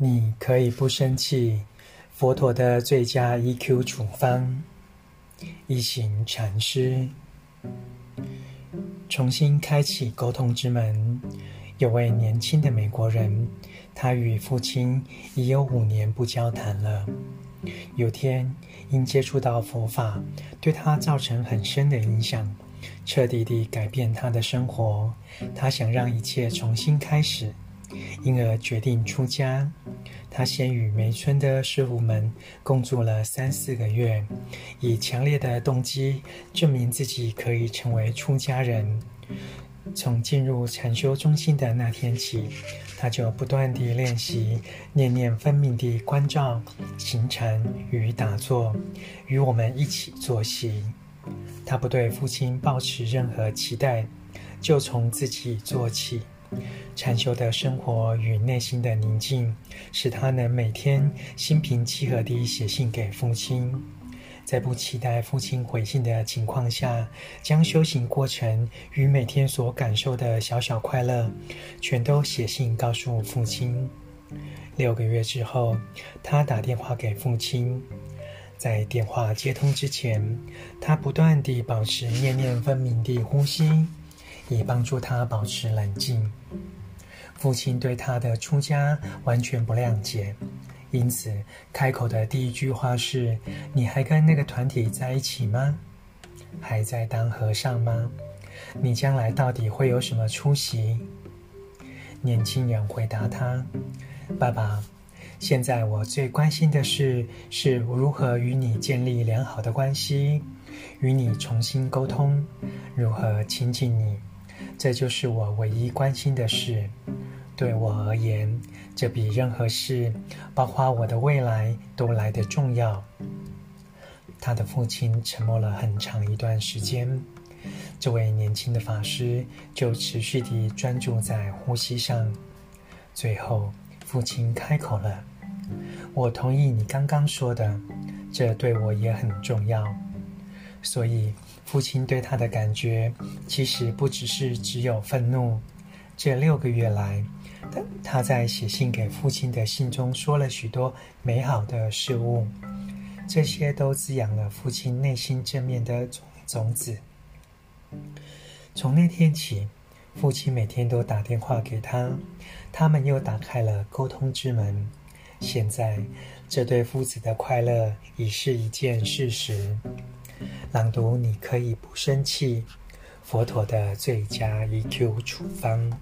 你可以不生气，佛陀的最佳 EQ 处方。一行禅师重新开启沟通之门。有位年轻的美国人，他与父亲已有五年不交谈了。有天，因接触到佛法，对他造成很深的影响，彻底地改变他的生活。他想让一切重新开始。因而决定出家。他先与梅村的师傅们共住了三四个月，以强烈的动机证明自己可以成为出家人。从进入禅修中心的那天起，他就不断地练习念念分明地关照、行禅与打坐，与我们一起作息。他不对父亲抱持任何期待，就从自己做起。禅修的生活与内心的宁静，使他能每天心平气和地写信给父亲，在不期待父亲回信的情况下，将修行过程与每天所感受的小小快乐，全都写信告诉父亲。六个月之后，他打电话给父亲，在电话接通之前，他不断地保持念念分明地呼吸。以帮助他保持冷静。父亲对他的出家完全不谅解，因此开口的第一句话是：“你还跟那个团体在一起吗？还在当和尚吗？你将来到底会有什么出息？”年轻人回答他：“爸爸，现在我最关心的事是如何与你建立良好的关系，与你重新沟通，如何亲近你。”这就是我唯一关心的事。对我而言，这比任何事，包括我的未来，都来得重要。他的父亲沉默了很长一段时间，这位年轻的法师就持续地专注在呼吸上。最后，父亲开口了：“我同意你刚刚说的，这对我也很重要。”所以，父亲对他的感觉其实不只是只有愤怒。这六个月来，他在写信给父亲的信中说了许多美好的事物，这些都滋养了父亲内心正面的种种子。从那天起，父亲每天都打电话给他，他们又打开了沟通之门。现在，这对父子的快乐已是一件事实。朗读，你可以不生气。佛陀的最佳 EQ 处方。